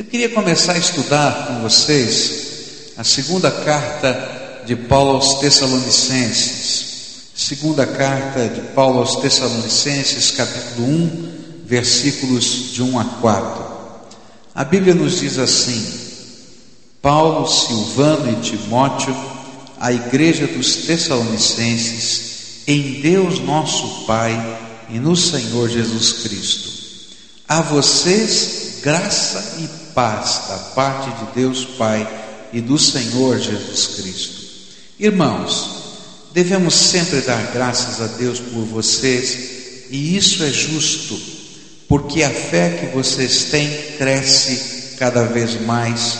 Eu queria começar a estudar com vocês a segunda carta de Paulo aos Tessalonicenses. Segunda carta de Paulo aos Tessalonicenses, capítulo 1, versículos de 1 a 4. A Bíblia nos diz assim: Paulo, Silvano e Timóteo, a igreja dos Tessalonicenses, em Deus nosso Pai e no Senhor Jesus Cristo. A vocês graça e paz da parte de Deus Pai e do Senhor Jesus Cristo. Irmãos, devemos sempre dar graças a Deus por vocês, e isso é justo, porque a fé que vocês têm cresce cada vez mais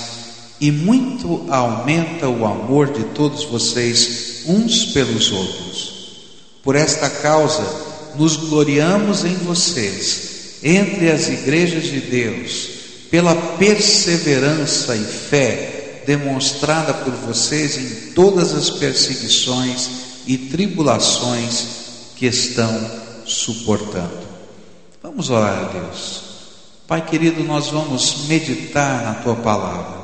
e muito aumenta o amor de todos vocês uns pelos outros. Por esta causa, nos gloriamos em vocês, entre as igrejas de Deus, pela perseverança e fé demonstrada por vocês em todas as perseguições e tribulações que estão suportando. Vamos orar a Deus. Pai querido, nós vamos meditar na tua palavra.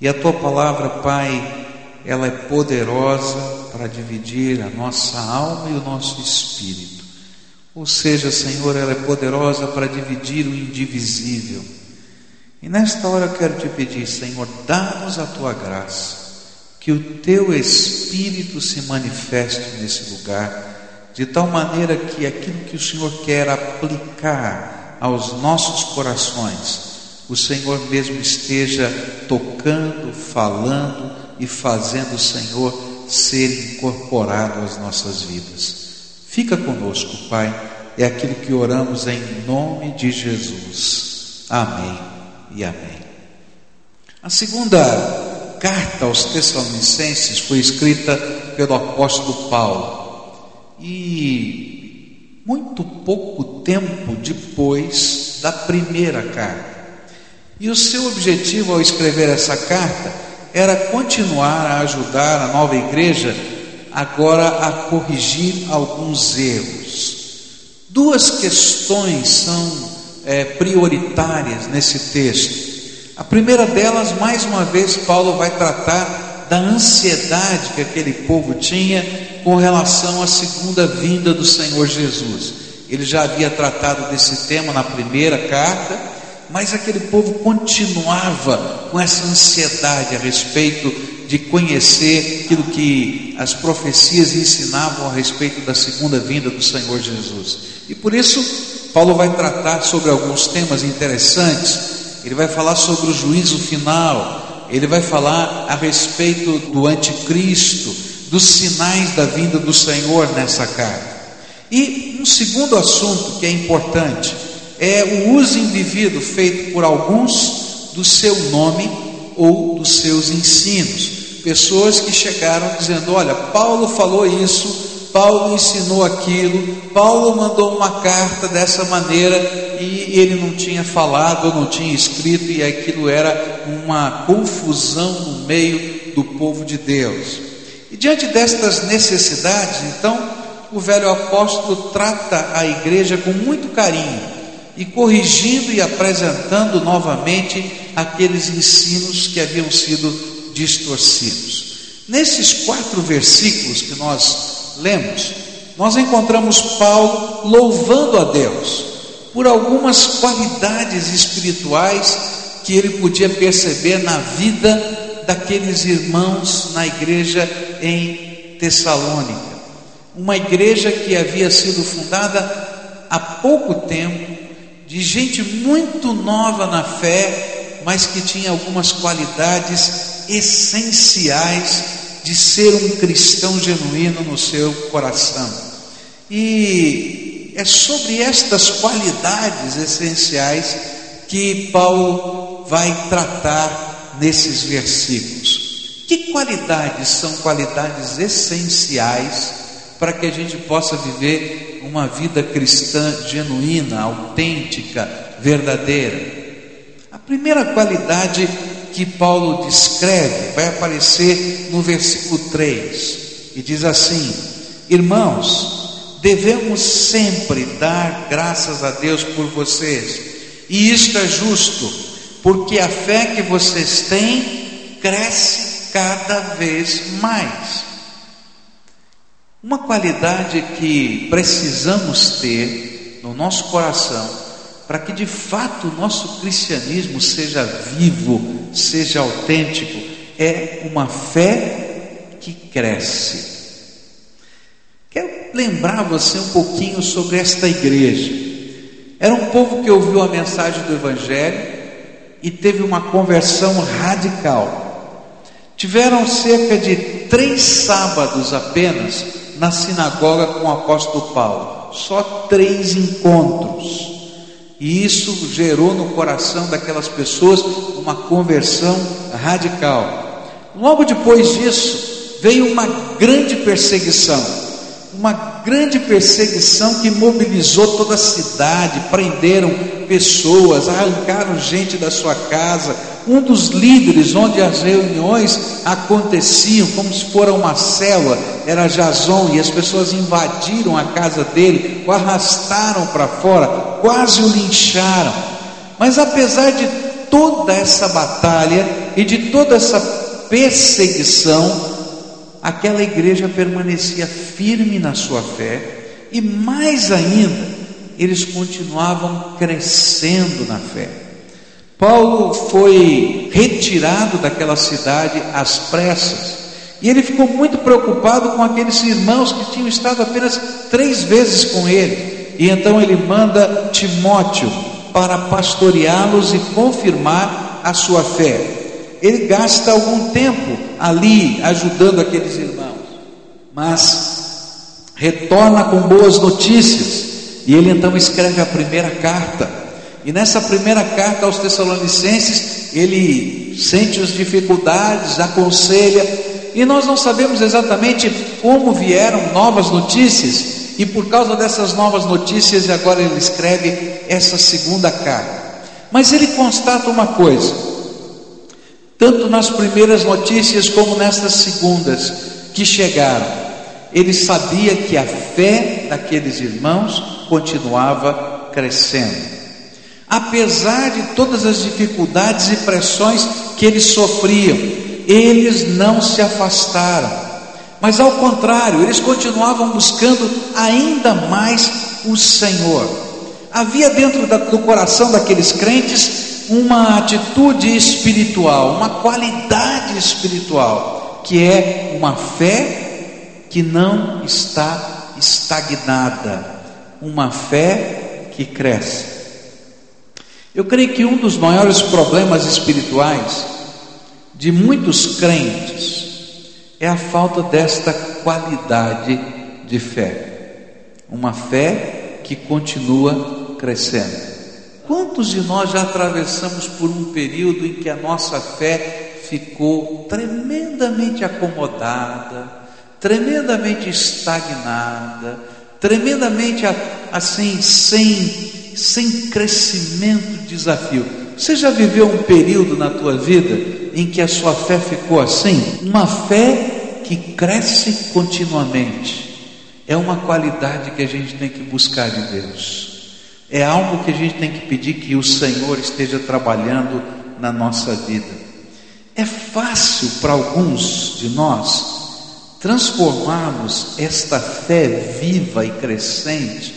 E a tua palavra, Pai, ela é poderosa para dividir a nossa alma e o nosso espírito. Ou seja, Senhor, ela é poderosa para dividir o indivisível. E nesta hora eu quero te pedir, Senhor, dá-nos a tua graça, que o teu Espírito se manifeste nesse lugar, de tal maneira que aquilo que o Senhor quer aplicar aos nossos corações, o Senhor mesmo esteja tocando, falando e fazendo o Senhor ser incorporado às nossas vidas. Fica conosco, Pai, é aquilo que oramos em nome de Jesus. Amém e amém. A segunda carta aos Tessalonicenses foi escrita pelo apóstolo Paulo e muito pouco tempo depois da primeira carta. E o seu objetivo ao escrever essa carta era continuar a ajudar a nova igreja agora a corrigir alguns erros. Duas questões são é, prioritárias nesse texto. A primeira delas, mais uma vez, Paulo vai tratar da ansiedade que aquele povo tinha com relação à segunda vinda do Senhor Jesus. Ele já havia tratado desse tema na primeira carta, mas aquele povo continuava com essa ansiedade a respeito de conhecer aquilo que as profecias ensinavam a respeito da segunda vinda do Senhor Jesus. E por isso, Paulo vai tratar sobre alguns temas interessantes. Ele vai falar sobre o juízo final, ele vai falar a respeito do anticristo, dos sinais da vinda do Senhor nessa carta. E um segundo assunto que é importante é o uso indevido feito por alguns do seu nome ou dos seus ensinos pessoas que chegaram dizendo: Olha, Paulo falou isso, Paulo ensinou aquilo, Paulo mandou uma carta dessa maneira e ele não tinha falado, não tinha escrito, e aquilo era uma confusão no meio do povo de Deus. E diante destas necessidades, então, o velho apóstolo trata a igreja com muito carinho e corrigindo e apresentando novamente aqueles ensinos que haviam sido distorcidos. Nesses quatro versículos que nós lemos, nós encontramos Paulo louvando a Deus por algumas qualidades espirituais que ele podia perceber na vida daqueles irmãos na igreja em Tessalônica. Uma igreja que havia sido fundada há pouco tempo, de gente muito nova na fé, mas que tinha algumas qualidades essenciais de ser um cristão genuíno no seu coração. E é sobre estas qualidades essenciais que Paulo vai tratar nesses versículos. Que qualidades são qualidades essenciais para que a gente possa viver uma vida cristã genuína, autêntica, verdadeira? A primeira qualidade que Paulo descreve vai aparecer no versículo 3 e diz assim: Irmãos, devemos sempre dar graças a Deus por vocês, e isto é justo, porque a fé que vocês têm cresce cada vez mais. Uma qualidade que precisamos ter no nosso coração para que de fato o nosso cristianismo seja vivo, seja autêntico, é uma fé que cresce. Quero lembrar você um pouquinho sobre esta igreja. Era um povo que ouviu a mensagem do Evangelho e teve uma conversão radical. Tiveram cerca de três sábados apenas na sinagoga com o apóstolo Paulo, só três encontros. E isso gerou no coração daquelas pessoas uma conversão radical. Logo depois disso, veio uma grande perseguição, uma grande perseguição que mobilizou toda a cidade, prenderam pessoas, arrancaram gente da sua casa. Um dos líderes onde as reuniões aconteciam, como se fora uma célula, era Jason, e as pessoas invadiram a casa dele, o arrastaram para fora, quase o lincharam. Mas apesar de toda essa batalha e de toda essa perseguição, aquela igreja permanecia firme na sua fé e mais ainda, eles continuavam crescendo na fé. Paulo foi retirado daquela cidade às pressas e ele ficou muito preocupado com aqueles irmãos que tinham estado apenas três vezes com ele. E então ele manda Timóteo para pastoreá-los e confirmar a sua fé. Ele gasta algum tempo ali ajudando aqueles irmãos, mas retorna com boas notícias e ele então escreve a primeira carta. E nessa primeira carta aos Tessalonicenses, ele sente as dificuldades, aconselha, e nós não sabemos exatamente como vieram novas notícias, e por causa dessas novas notícias, agora ele escreve essa segunda carta. Mas ele constata uma coisa, tanto nas primeiras notícias como nestas segundas que chegaram, ele sabia que a fé daqueles irmãos continuava crescendo. Apesar de todas as dificuldades e pressões que eles sofriam, eles não se afastaram, mas ao contrário, eles continuavam buscando ainda mais o Senhor. Havia dentro do coração daqueles crentes uma atitude espiritual, uma qualidade espiritual, que é uma fé que não está estagnada, uma fé que cresce. Eu creio que um dos maiores problemas espirituais de muitos crentes é a falta desta qualidade de fé. Uma fé que continua crescendo. Quantos de nós já atravessamos por um período em que a nossa fé ficou tremendamente acomodada, tremendamente estagnada, tremendamente assim, sem, sem crescimento, desafio. Você já viveu um período na tua vida em que a sua fé ficou assim? Uma fé que cresce continuamente. É uma qualidade que a gente tem que buscar de Deus. É algo que a gente tem que pedir que o Senhor esteja trabalhando na nossa vida. É fácil para alguns de nós transformarmos esta fé viva e crescente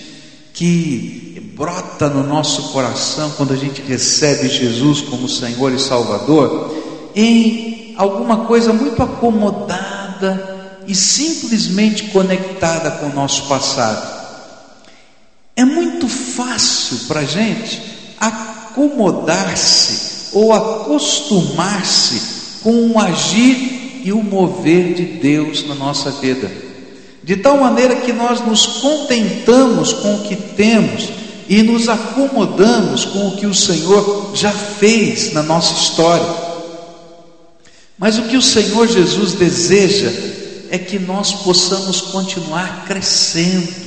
que brota no nosso coração quando a gente recebe Jesus como Senhor e Salvador, em alguma coisa muito acomodada e simplesmente conectada com o nosso passado. É muito fácil para a gente acomodar-se ou acostumar-se com o agir e o mover de Deus na nossa vida. De tal maneira que nós nos contentamos com o que temos e nos acomodamos com o que o Senhor já fez na nossa história. Mas o que o Senhor Jesus deseja é que nós possamos continuar crescendo,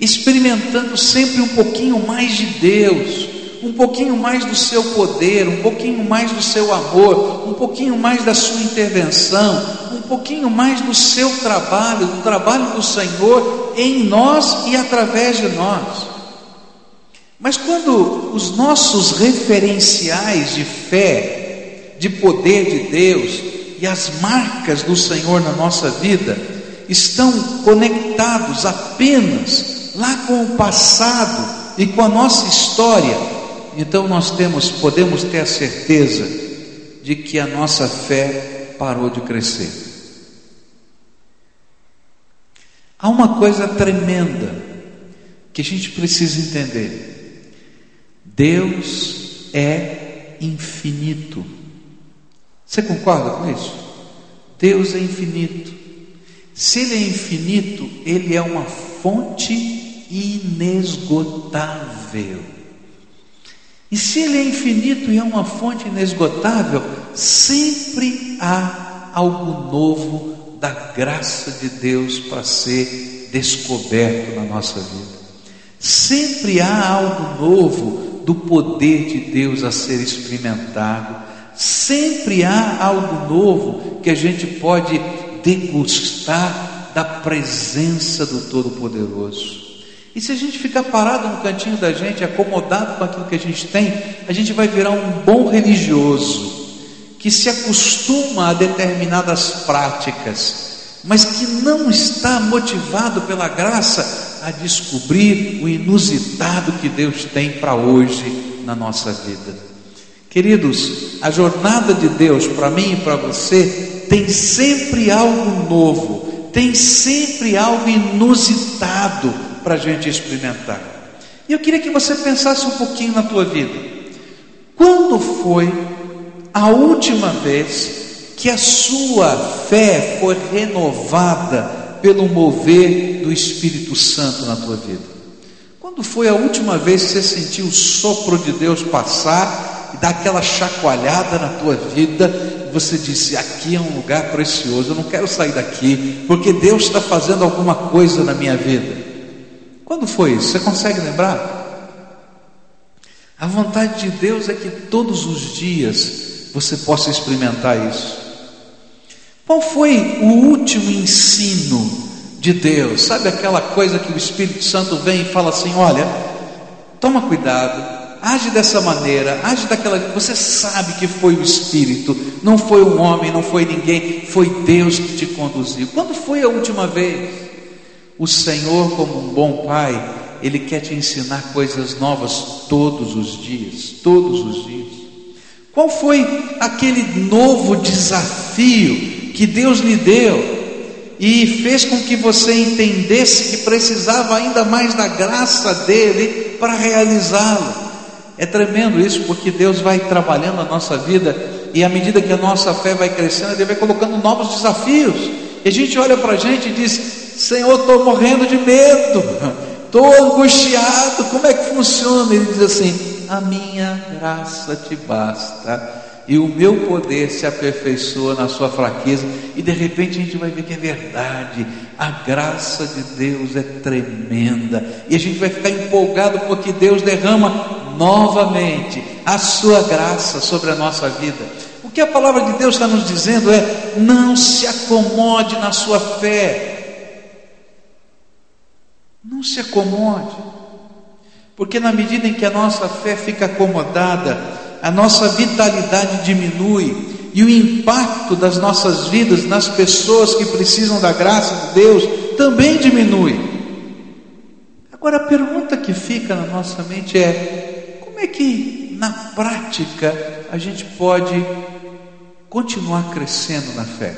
experimentando sempre um pouquinho mais de Deus, um pouquinho mais do seu poder, um pouquinho mais do seu amor, um pouquinho mais da sua intervenção, um pouquinho mais do seu trabalho, do trabalho do Senhor em nós e através de nós. Mas quando os nossos referenciais de fé, de poder de Deus e as marcas do Senhor na nossa vida estão conectados apenas lá com o passado e com a nossa história, então nós temos, podemos ter a certeza de que a nossa fé parou de crescer. Há uma coisa tremenda que a gente precisa entender. Deus é infinito. Você concorda com isso? Deus é infinito. Se Ele é infinito, Ele é uma fonte inesgotável. E se Ele é infinito e é uma fonte inesgotável, sempre há algo novo da graça de Deus para ser descoberto na nossa vida. Sempre há algo novo do poder de Deus a ser experimentado. Sempre há algo novo que a gente pode degustar da presença do Todo-Poderoso. E se a gente ficar parado no cantinho da gente, acomodado com aquilo que a gente tem, a gente vai virar um bom religioso que se acostuma a determinadas práticas, mas que não está motivado pela graça a descobrir o inusitado que Deus tem para hoje na nossa vida. Queridos, a jornada de Deus para mim e para você tem sempre algo novo, tem sempre algo inusitado para a gente experimentar. E eu queria que você pensasse um pouquinho na tua vida. Quando foi a última vez que a sua fé foi renovada pelo mover do Espírito Santo na tua vida? Quando foi a última vez que você sentiu o sopro de Deus passar e dar aquela chacoalhada na tua vida? Você disse: Aqui é um lugar precioso, eu não quero sair daqui, porque Deus está fazendo alguma coisa na minha vida. Quando foi isso? Você consegue lembrar? A vontade de Deus é que todos os dias você possa experimentar isso. Qual foi o último ensino de Deus? Sabe aquela coisa que o Espírito Santo vem e fala assim: olha, toma cuidado, age dessa maneira, age daquela. Você sabe que foi o Espírito, não foi um homem, não foi ninguém, foi Deus que te conduziu. Quando foi a última vez? O Senhor, como um bom Pai, Ele quer te ensinar coisas novas todos os dias, todos os dias. Qual foi aquele novo desafio que Deus lhe deu e fez com que você entendesse que precisava ainda mais da graça dele para realizá-lo. É tremendo isso, porque Deus vai trabalhando na nossa vida e à medida que a nossa fé vai crescendo, Ele vai colocando novos desafios. E a gente olha para a gente e diz: Senhor, estou morrendo de medo, estou angustiado, como é que funciona? Ele diz assim: A minha graça te basta e o meu poder se aperfeiçoa na sua fraqueza, e de repente a gente vai ver que é verdade, a graça de Deus é tremenda, e a gente vai ficar empolgado porque Deus derrama novamente a sua graça sobre a nossa vida. O que a palavra de Deus está nos dizendo é: não se acomode na sua fé, não se acomode, porque na medida em que a nossa fé fica acomodada, a nossa vitalidade diminui e o impacto das nossas vidas nas pessoas que precisam da graça de Deus também diminui. Agora a pergunta que fica na nossa mente é: como é que na prática a gente pode continuar crescendo na fé?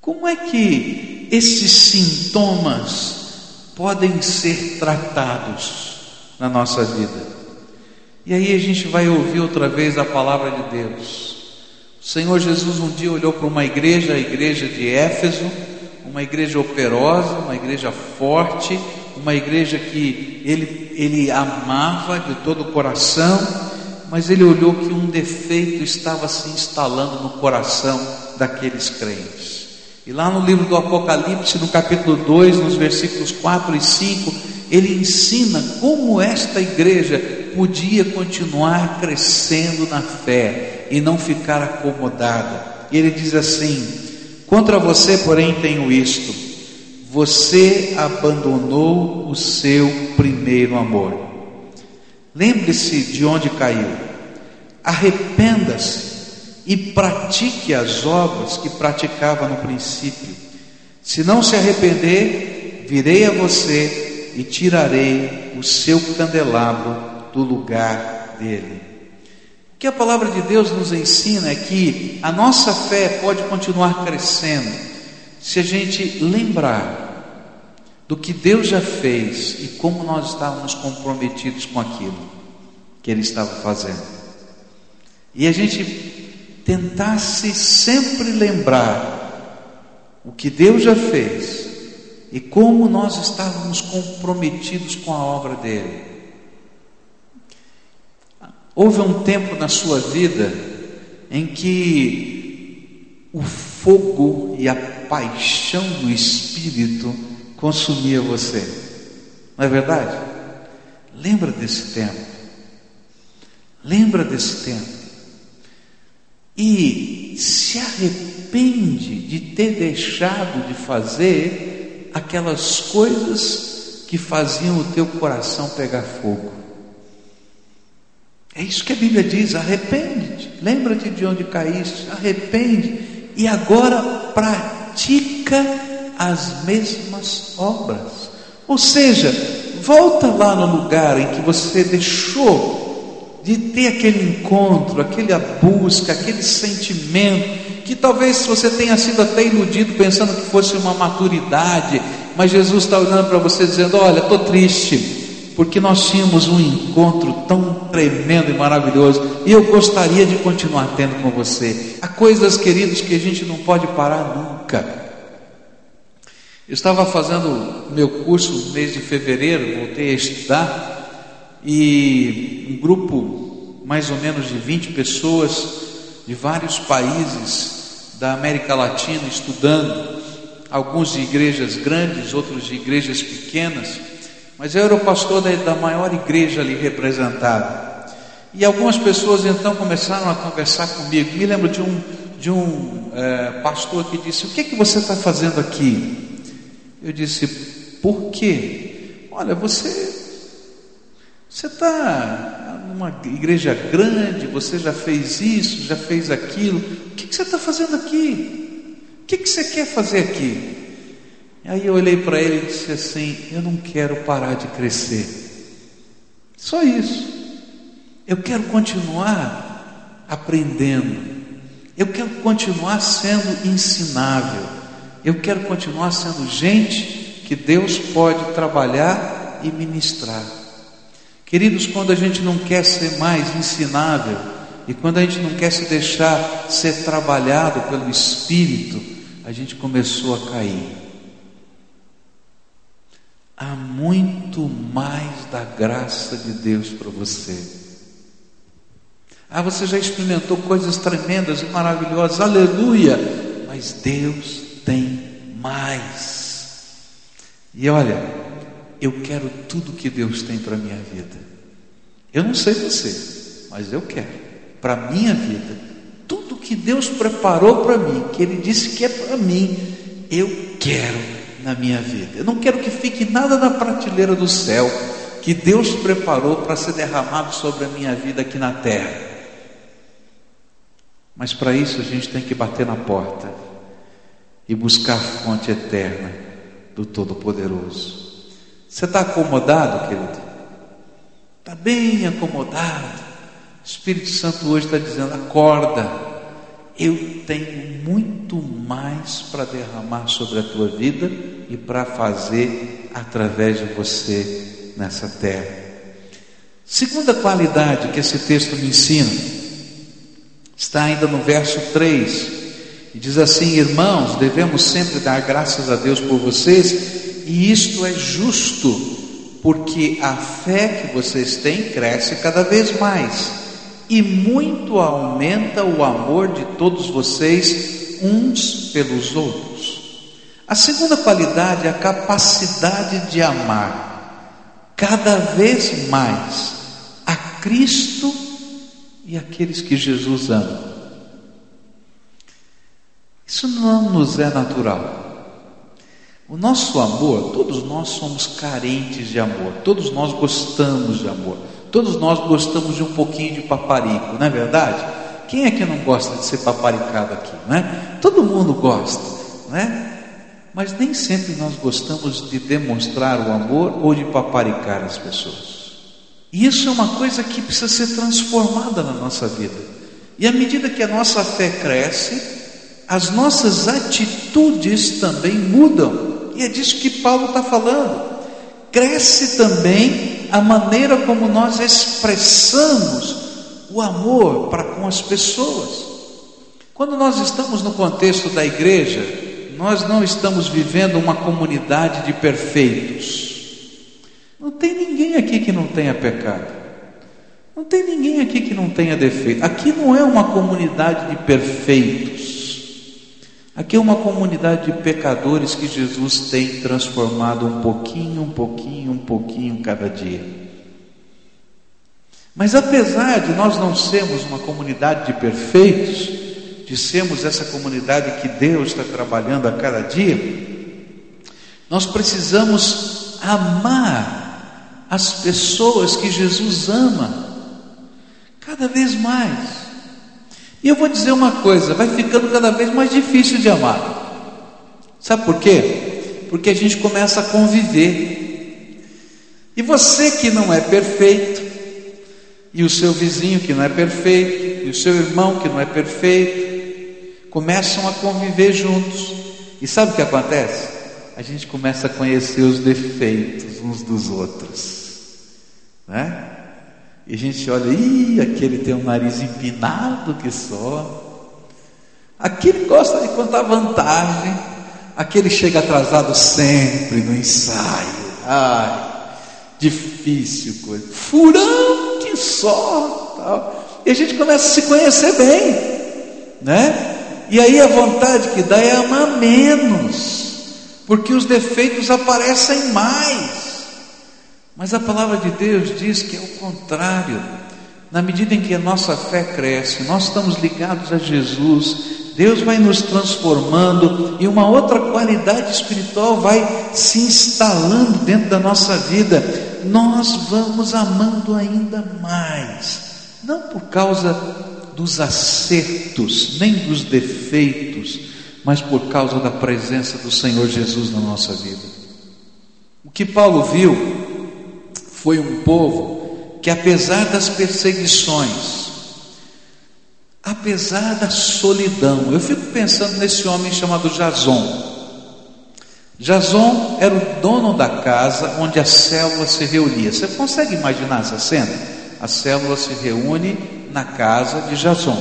Como é que esses sintomas podem ser tratados na nossa vida? E aí a gente vai ouvir outra vez a palavra de Deus. O Senhor Jesus um dia olhou para uma igreja, a igreja de Éfeso, uma igreja operosa, uma igreja forte, uma igreja que ele, ele amava de todo o coração, mas ele olhou que um defeito estava se instalando no coração daqueles crentes. E lá no livro do Apocalipse, no capítulo 2, nos versículos 4 e 5, ele ensina como esta igreja podia continuar crescendo na fé e não ficar acomodada. Ele diz assim: Contra você, porém, tenho isto: você abandonou o seu primeiro amor. Lembre-se de onde caiu, arrependa-se e pratique as obras que praticava no princípio. Se não se arrepender, virei a você e tirarei o seu candelabro do lugar dele. O que a palavra de Deus nos ensina é que a nossa fé pode continuar crescendo se a gente lembrar do que Deus já fez e como nós estávamos comprometidos com aquilo que Ele estava fazendo. E a gente tentasse sempre lembrar o que Deus já fez e como nós estávamos comprometidos com a obra dele. Houve um tempo na sua vida em que o fogo e a paixão do Espírito consumia você. Não é verdade? Lembra desse tempo. Lembra desse tempo. E se arrepende de ter deixado de fazer aquelas coisas que faziam o teu coração pegar fogo. É isso que a Bíblia diz: arrepende-te, lembra-te de onde caíste, arrepende e agora pratica as mesmas obras. Ou seja, volta lá no lugar em que você deixou de ter aquele encontro, aquela busca, aquele sentimento, que talvez você tenha sido até iludido pensando que fosse uma maturidade, mas Jesus está olhando para você dizendo: Olha, estou triste, porque nós tínhamos um encontro tão tremendo e maravilhoso, e eu gostaria de continuar tendo com você. Há coisas, queridos, que a gente não pode parar nunca. Eu estava fazendo meu curso no mês de fevereiro, voltei a estudar, e um grupo mais ou menos de 20 pessoas de vários países da América Latina estudando, alguns de igrejas grandes, outros de igrejas pequenas, mas eu era o pastor da, maior igreja ali representada. E algumas pessoas então começaram a conversar comigo. Me lembro de um, de um é, pastor que disse: O que, é que você está fazendo aqui? Eu disse: Por quê? Olha, você você está numa igreja grande, você já fez isso, já fez aquilo. O que, que você está fazendo aqui? O que, que você quer fazer aqui? Aí eu olhei para ele e disse assim: Eu não quero parar de crescer. Só isso. Eu quero continuar aprendendo. Eu quero continuar sendo ensinável. Eu quero continuar sendo gente que Deus pode trabalhar e ministrar. Queridos, quando a gente não quer ser mais ensinável e quando a gente não quer se deixar ser trabalhado pelo Espírito, a gente começou a cair. Há muito mais da graça de Deus para você. Ah, você já experimentou coisas tremendas e maravilhosas, aleluia! Mas Deus tem mais. E olha, eu quero tudo que Deus tem para a minha vida. Eu não sei você, mas eu quero para a minha vida tudo que Deus preparou para mim, que Ele disse que é para mim, eu quero na minha vida. Eu não quero que fique nada na prateleira do céu que Deus preparou para ser derramado sobre a minha vida aqui na terra. Mas para isso a gente tem que bater na porta e buscar a fonte eterna do Todo-Poderoso. Você está acomodado, querido? Está bem acomodado. O Espírito Santo hoje está dizendo: acorda, eu tenho muito mais para derramar sobre a tua vida e para fazer através de você nessa terra. Segunda qualidade que esse texto me ensina está ainda no verso 3 e diz assim: Irmãos, devemos sempre dar graças a Deus por vocês, e isto é justo, porque a fé que vocês têm cresce cada vez mais, e muito aumenta o amor de todos vocês uns pelos outros. A segunda qualidade é a capacidade de amar cada vez mais a Cristo e aqueles que Jesus ama. Isso não nos é natural. O nosso amor, todos nós somos carentes de amor, todos nós gostamos de amor, todos nós gostamos de um pouquinho de paparico, não é verdade? Quem é que não gosta de ser paparicado aqui, né? Todo mundo gosta, né? Mas nem sempre nós gostamos de demonstrar o amor ou de paparicar as pessoas. E isso é uma coisa que precisa ser transformada na nossa vida. E à medida que a nossa fé cresce, as nossas atitudes também mudam. E é disso que Paulo está falando. Cresce também a maneira como nós expressamos o amor para com as pessoas. Quando nós estamos no contexto da igreja, nós não estamos vivendo uma comunidade de perfeitos. Não tem ninguém aqui que não tenha pecado. Não tem ninguém aqui que não tenha defeito. Aqui não é uma comunidade de perfeitos. Aqui é uma comunidade de pecadores que Jesus tem transformado um pouquinho, um pouquinho, um pouquinho cada dia. Mas apesar de nós não sermos uma comunidade de perfeitos, de sermos essa comunidade que Deus está trabalhando a cada dia, nós precisamos amar as pessoas que Jesus ama cada vez mais. E eu vou dizer uma coisa: vai ficando cada vez mais difícil de amar. Sabe por quê? Porque a gente começa a conviver. E você que não é perfeito, e o seu vizinho que não é perfeito, e o seu irmão que não é perfeito, começam a conviver juntos. E sabe o que acontece? A gente começa a conhecer os defeitos uns dos outros, né? E a gente olha, ih, aquele tem um nariz empinado que só. Aquele gosta de contar vantagem. Aquele chega atrasado sempre no ensaio. Ai, difícil coisa. Furão que só. Tal. E a gente começa a se conhecer bem, né? E aí a vontade que dá é amar menos, porque os defeitos aparecem mais. Mas a palavra de Deus diz que é o contrário. Na medida em que a nossa fé cresce, nós estamos ligados a Jesus, Deus vai nos transformando e uma outra qualidade espiritual vai se instalando dentro da nossa vida. Nós vamos amando ainda mais, não por causa dos acertos, nem dos defeitos, mas por causa da presença do Senhor Jesus na nossa vida. O que Paulo viu foi um povo que, apesar das perseguições, apesar da solidão, eu fico pensando nesse homem chamado Jason. Jason era o dono da casa onde a célula se reunia. Você consegue imaginar essa cena? A célula se reúne na casa de Jason,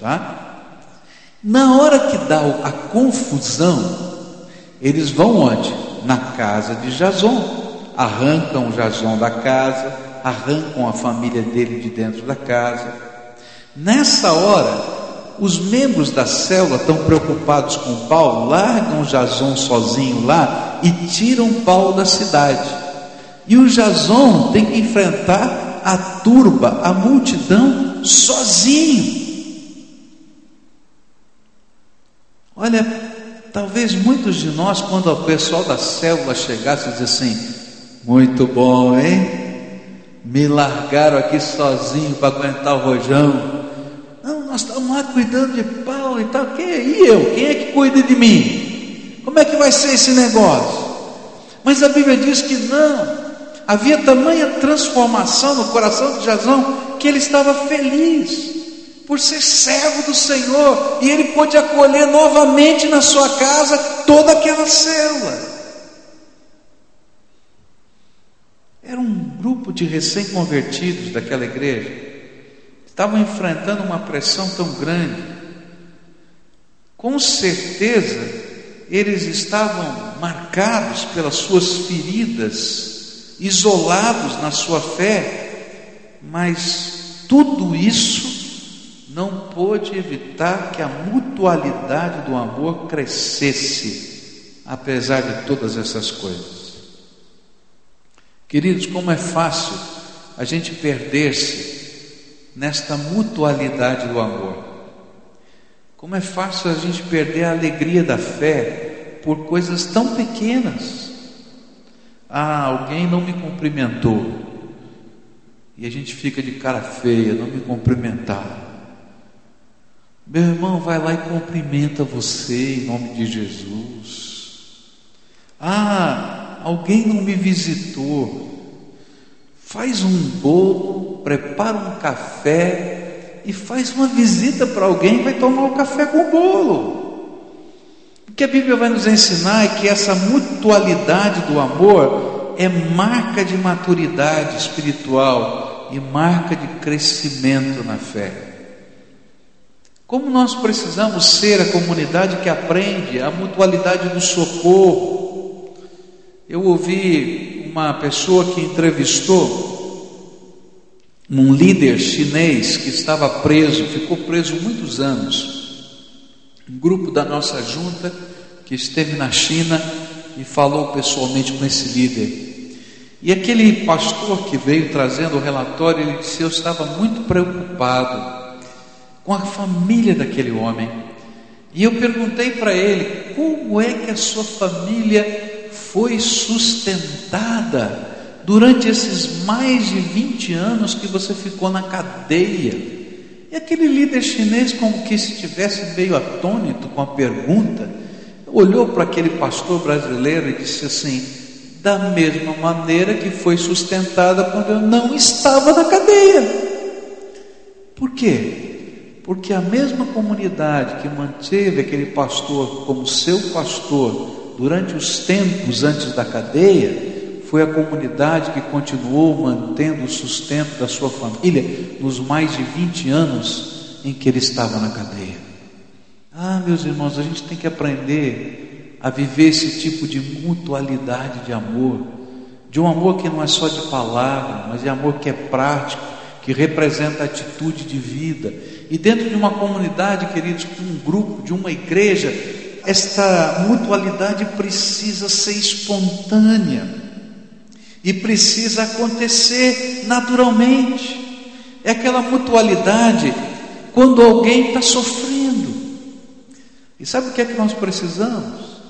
tá? Na hora que dá a confusão, eles vão onde? Na casa de Jason arrancam o Jason da casa, arrancam a família dele de dentro da casa. Nessa hora, os membros da célula estão preocupados com Paulo, largam o Jason sozinho lá e tiram Paulo da cidade. E o Jason tem que enfrentar a turba, a multidão, sozinho. Olha, talvez muitos de nós, quando o pessoal da célula chegasse e dissesse assim: muito bom, hein? Me largaram aqui sozinho para aguentar o rojão. Não, nós estamos lá cuidando de Paulo e tal. Quem é? E eu? Quem é que cuida de mim? Como é que vai ser esse negócio? Mas a Bíblia diz que não. Havia tamanha transformação no coração de Jazão que ele estava feliz por ser servo do Senhor e ele pôde acolher novamente na sua casa toda aquela célula. Era um grupo de recém-convertidos daquela igreja. Estavam enfrentando uma pressão tão grande. Com certeza, eles estavam marcados pelas suas feridas, isolados na sua fé, mas tudo isso não pôde evitar que a mutualidade do amor crescesse, apesar de todas essas coisas. Queridos, como é fácil a gente perder-se nesta mutualidade do amor. Como é fácil a gente perder a alegria da fé por coisas tão pequenas. Ah, alguém não me cumprimentou. E a gente fica de cara feia, não me cumprimentaram. Meu irmão, vai lá e cumprimenta você em nome de Jesus. Ah, alguém não me visitou. Faz um bolo, prepara um café e faz uma visita para alguém, vai tomar o café com o bolo. O que a Bíblia vai nos ensinar é que essa mutualidade do amor é marca de maturidade espiritual e marca de crescimento na fé. Como nós precisamos ser a comunidade que aprende a mutualidade do socorro. Eu ouvi uma pessoa que entrevistou um líder chinês que estava preso, ficou preso muitos anos. Um grupo da nossa junta que esteve na China e falou pessoalmente com esse líder. E aquele pastor que veio trazendo o relatório, ele disse: Eu estava muito preocupado com a família daquele homem. E eu perguntei para ele: como é que a sua família foi sustentada durante esses mais de 20 anos que você ficou na cadeia? E aquele líder chinês, como que se tivesse meio atônito com a pergunta, olhou para aquele pastor brasileiro e disse assim: da mesma maneira que foi sustentada quando eu não estava na cadeia. Por quê? Porque a mesma comunidade que manteve aquele pastor como seu pastor durante os tempos antes da cadeia, foi a comunidade que continuou mantendo o sustento da sua família nos mais de 20 anos em que ele estava na cadeia. Ah, meus irmãos, a gente tem que aprender a viver esse tipo de mutualidade de amor, de um amor que não é só de palavra, mas é amor que é prático, que representa atitude de vida e dentro de uma comunidade, queridos, de um grupo, de uma igreja, esta mutualidade precisa ser espontânea e precisa acontecer naturalmente. É aquela mutualidade quando alguém está sofrendo. E sabe o que é que nós precisamos?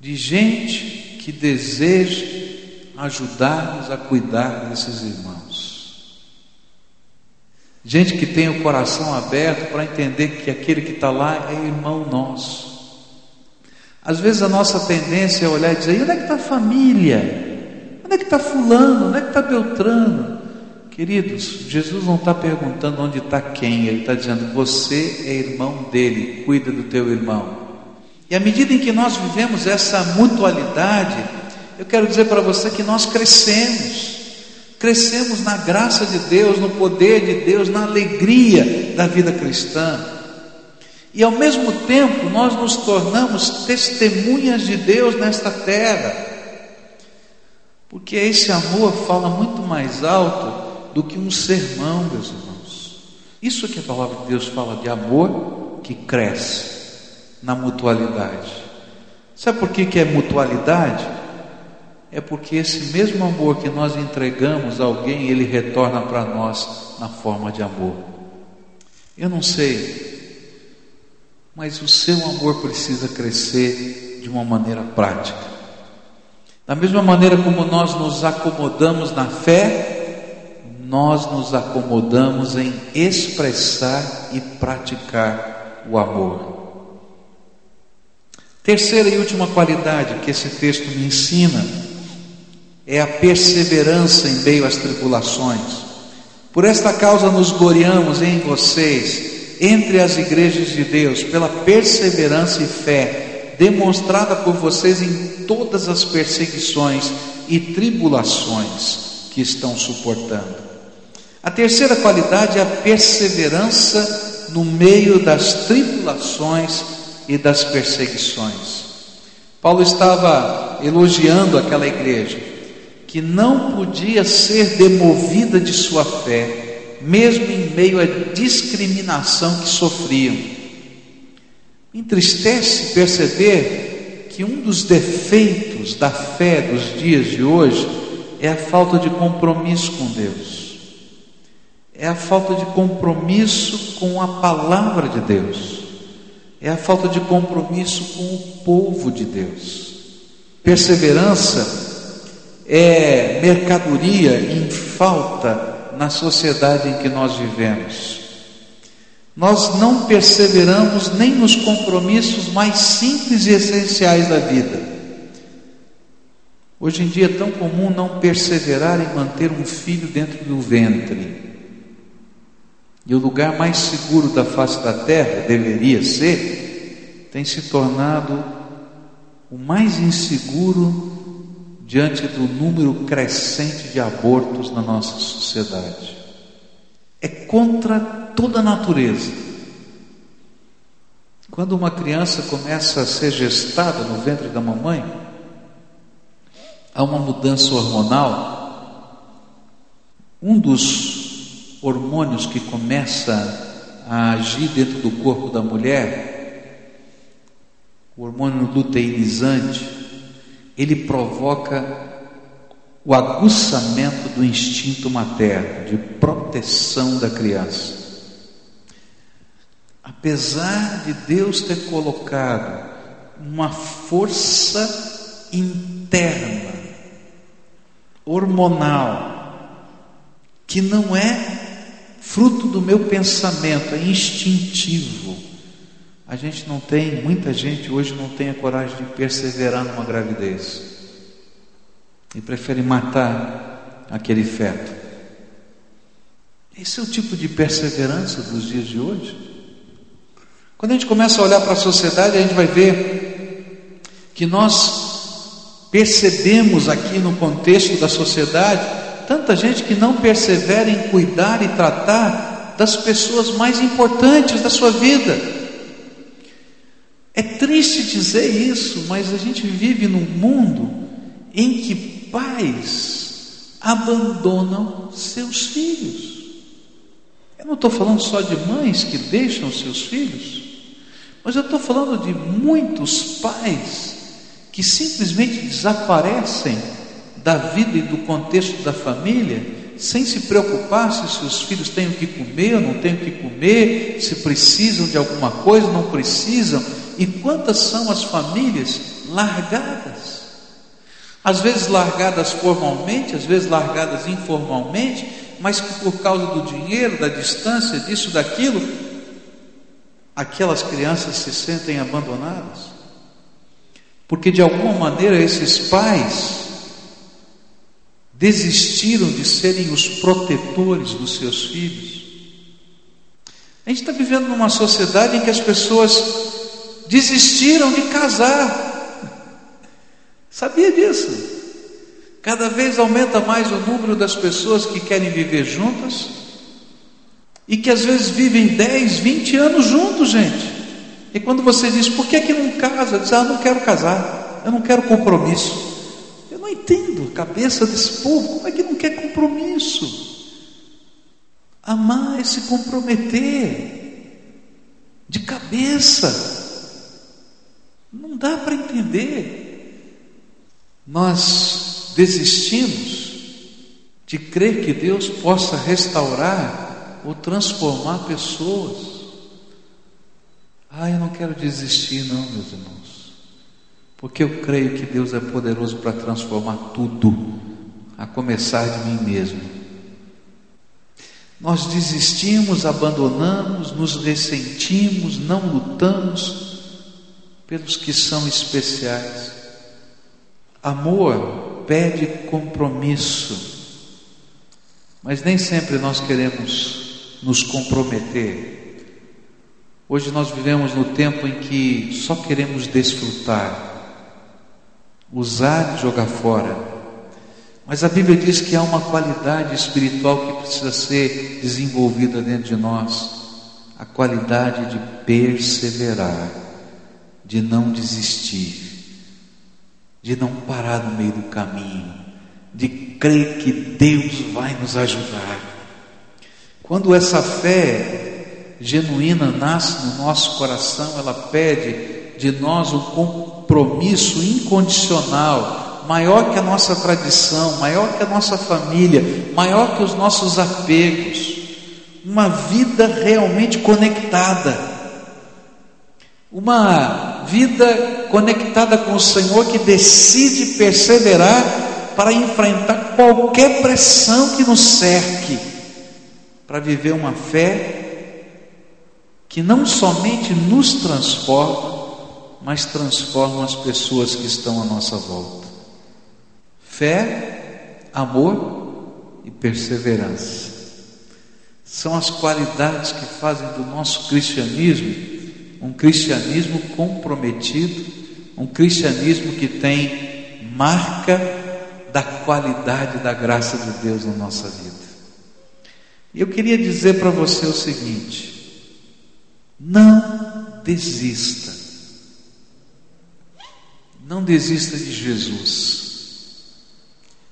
De gente que deseje ajudar-nos a cuidar desses irmãos. Gente que tem o coração aberto para entender que aquele que está lá é irmão nosso. Às vezes a nossa tendência é olhar e dizer: onde é que está a família? Onde é que está Fulano? Onde é que está Beltrano? Queridos, Jesus não está perguntando onde está quem, Ele está dizendo: você é irmão dele, cuida do teu irmão. E à medida em que nós vivemos essa mutualidade, eu quero dizer para você que nós crescemos crescemos na graça de Deus, no poder de Deus, na alegria da vida cristã. E ao mesmo tempo nós nos tornamos testemunhas de Deus nesta terra. Porque esse amor fala muito mais alto do que um sermão, meus irmãos. Isso que a palavra de Deus fala de amor que cresce na mutualidade. Sabe por que, que é mutualidade? é porque esse mesmo amor que nós entregamos a alguém, ele retorna para nós na forma de amor. Eu não sei, mas o seu amor precisa crescer de uma maneira prática. Da mesma maneira como nós nos acomodamos na fé, nós nos acomodamos em expressar e praticar o amor. Terceira e última qualidade que esse texto me ensina é a perseverança em meio às tribulações. Por esta causa nos gloriamos em vocês, entre as igrejas de Deus, pela perseverança e fé demonstrada por vocês em todas as perseguições e tribulações que estão suportando. A terceira qualidade é a perseverança no meio das tribulações e das perseguições. Paulo estava elogiando aquela igreja que não podia ser demovida de sua fé, mesmo em meio à discriminação que sofriam. Entristece perceber que um dos defeitos da fé dos dias de hoje é a falta de compromisso com Deus, é a falta de compromisso com a palavra de Deus, é a falta de compromisso com o povo de Deus. Perseverança é mercadoria em falta na sociedade em que nós vivemos. Nós não perseveramos nem nos compromissos mais simples e essenciais da vida. Hoje em dia é tão comum não perseverar em manter um filho dentro do ventre. E o lugar mais seguro da face da terra deveria ser, tem se tornado o mais inseguro diante do número crescente de abortos na nossa sociedade. É contra toda a natureza. Quando uma criança começa a ser gestada no ventre da mamãe, há uma mudança hormonal. Um dos hormônios que começa a agir dentro do corpo da mulher, o hormônio luteinizante, ele provoca o aguçamento do instinto materno, de proteção da criança. Apesar de Deus ter colocado uma força interna, hormonal, que não é fruto do meu pensamento, é instintivo. A gente não tem, muita gente hoje não tem a coragem de perseverar numa gravidez e prefere matar aquele feto. Esse é o tipo de perseverança dos dias de hoje. Quando a gente começa a olhar para a sociedade, a gente vai ver que nós percebemos aqui no contexto da sociedade tanta gente que não persevera em cuidar e tratar das pessoas mais importantes da sua vida. É triste dizer isso, mas a gente vive num mundo em que pais abandonam seus filhos. Eu não estou falando só de mães que deixam seus filhos, mas eu estou falando de muitos pais que simplesmente desaparecem da vida e do contexto da família, sem se preocupar se seus filhos têm o que comer ou não têm o que comer, se precisam de alguma coisa, não precisam, e quantas são as famílias largadas? Às vezes largadas formalmente, às vezes largadas informalmente, mas que por causa do dinheiro, da distância, disso, daquilo, aquelas crianças se sentem abandonadas. Porque de alguma maneira esses pais desistiram de serem os protetores dos seus filhos. A gente está vivendo numa sociedade em que as pessoas desistiram de casar. Sabia disso? Cada vez aumenta mais o número das pessoas que querem viver juntas e que às vezes vivem 10, 20 anos juntos, gente. E quando você diz, por que, que não casa? Diz, ah, eu não quero casar, eu não quero compromisso entendo a cabeça desse povo, como é que não quer compromisso? Amar é se comprometer de cabeça. Não dá para entender. Nós desistimos de crer que Deus possa restaurar ou transformar pessoas. Ah, eu não quero desistir, não, meus irmãos. Porque eu creio que Deus é poderoso para transformar tudo, a começar de mim mesmo. Nós desistimos, abandonamos, nos ressentimos, não lutamos pelos que são especiais. Amor pede compromisso, mas nem sempre nós queremos nos comprometer. Hoje nós vivemos no tempo em que só queremos desfrutar usar e jogar fora. Mas a Bíblia diz que há uma qualidade espiritual que precisa ser desenvolvida dentro de nós a qualidade de perseverar, de não desistir, de não parar no meio do caminho, de crer que Deus vai nos ajudar. Quando essa fé genuína nasce no nosso coração, ela pede de nós um compromisso incondicional, maior que a nossa tradição, maior que a nossa família, maior que os nossos apegos, uma vida realmente conectada. uma vida conectada com o Senhor que decide perseverar para enfrentar qualquer pressão que nos cerque, para viver uma fé que não somente nos transforma, mas transforma as pessoas que estão à nossa volta. Fé, amor e perseverança são as qualidades que fazem do nosso cristianismo um cristianismo comprometido, um cristianismo que tem marca da qualidade da graça de Deus na nossa vida. E eu queria dizer para você o seguinte: não desista. Não desista de Jesus.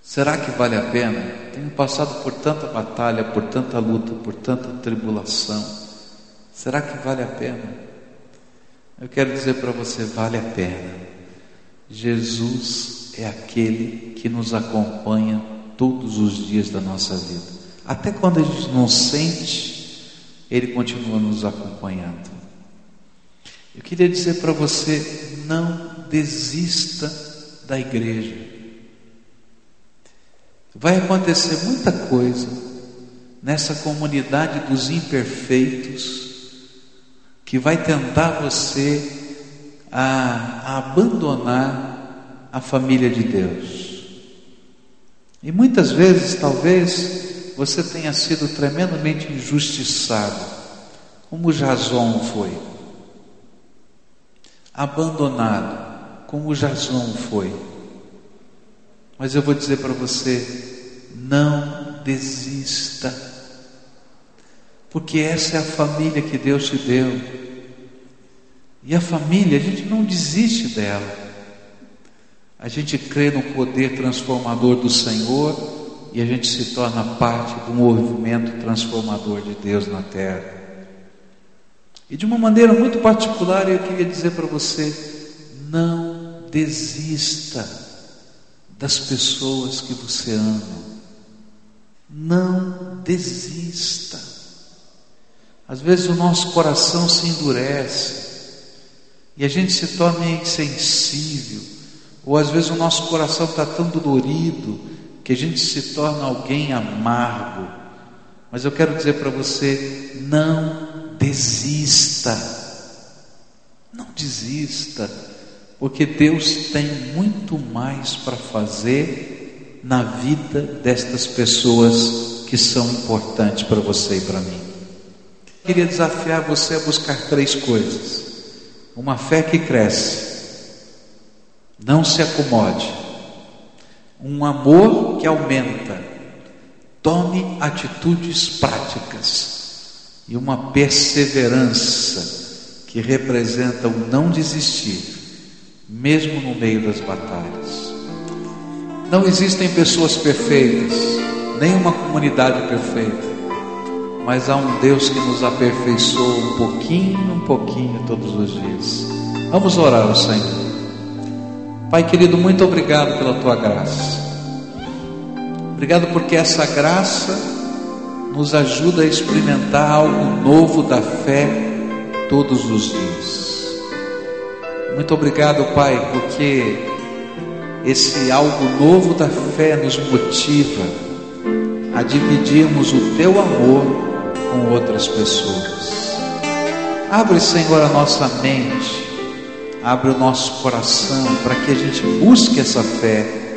Será que vale a pena? Tenho passado por tanta batalha, por tanta luta, por tanta tribulação. Será que vale a pena? Eu quero dizer para você: vale a pena. Jesus é aquele que nos acompanha todos os dias da nossa vida. Até quando a gente não sente, Ele continua nos acompanhando. Eu queria dizer para você: não desista da igreja. Vai acontecer muita coisa nessa comunidade dos imperfeitos que vai tentar você a, a abandonar a família de Deus. E muitas vezes, talvez, você tenha sido tremendamente injustiçado, como Jason foi. Abandonado, como Jason foi. Mas eu vou dizer para você: não desista, porque essa é a família que Deus te deu. E a família, a gente não desiste dela. A gente crê no poder transformador do Senhor e a gente se torna parte do movimento transformador de Deus na terra. E de uma maneira muito particular, eu queria dizer para você: não desista das pessoas que você ama. Não desista. Às vezes o nosso coração se endurece e a gente se torna insensível, ou às vezes o nosso coração está tão dolorido que a gente se torna alguém amargo. Mas eu quero dizer para você: não desista, não desista, porque Deus tem muito mais para fazer na vida destas pessoas que são importantes para você e para mim. Queria desafiar você a buscar três coisas. Uma fé que cresce, não se acomode, um amor que aumenta, tome atitudes práticas. E uma perseverança que representa o não desistir, mesmo no meio das batalhas. Não existem pessoas perfeitas, nem uma comunidade perfeita mas há um Deus que nos aperfeiçoa um pouquinho, um pouquinho todos os dias. Vamos orar ao Senhor. Pai querido, muito obrigado pela tua graça. Obrigado porque essa graça nos ajuda a experimentar algo novo da fé todos os dias. Muito obrigado, Pai, porque esse algo novo da fé nos motiva a dividirmos o teu amor com outras pessoas. Abre, Senhor, a nossa mente, abre o nosso coração para que a gente busque essa fé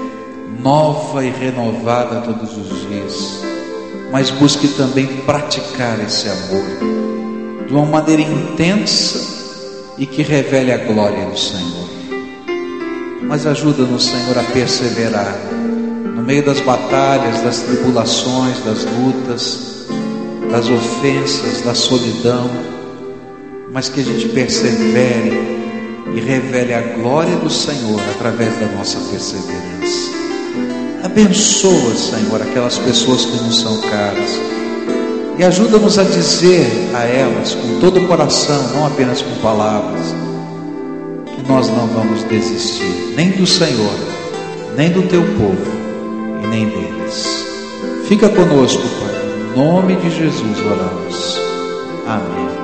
nova e renovada todos os dias, mas busque também praticar esse amor de uma maneira intensa e que revele a glória do Senhor. Mas ajuda-nos, Senhor, a perseverar no meio das batalhas, das tribulações, das lutas das ofensas, da solidão, mas que a gente persevere e revele a glória do Senhor através da nossa perseverança. Abençoa, Senhor, aquelas pessoas que nos são caras e ajuda-nos a dizer a elas com todo o coração, não apenas com palavras, que nós não vamos desistir, nem do Senhor, nem do teu povo e nem deles. Fica conosco, Pai nome de Jesus oramos. Amém.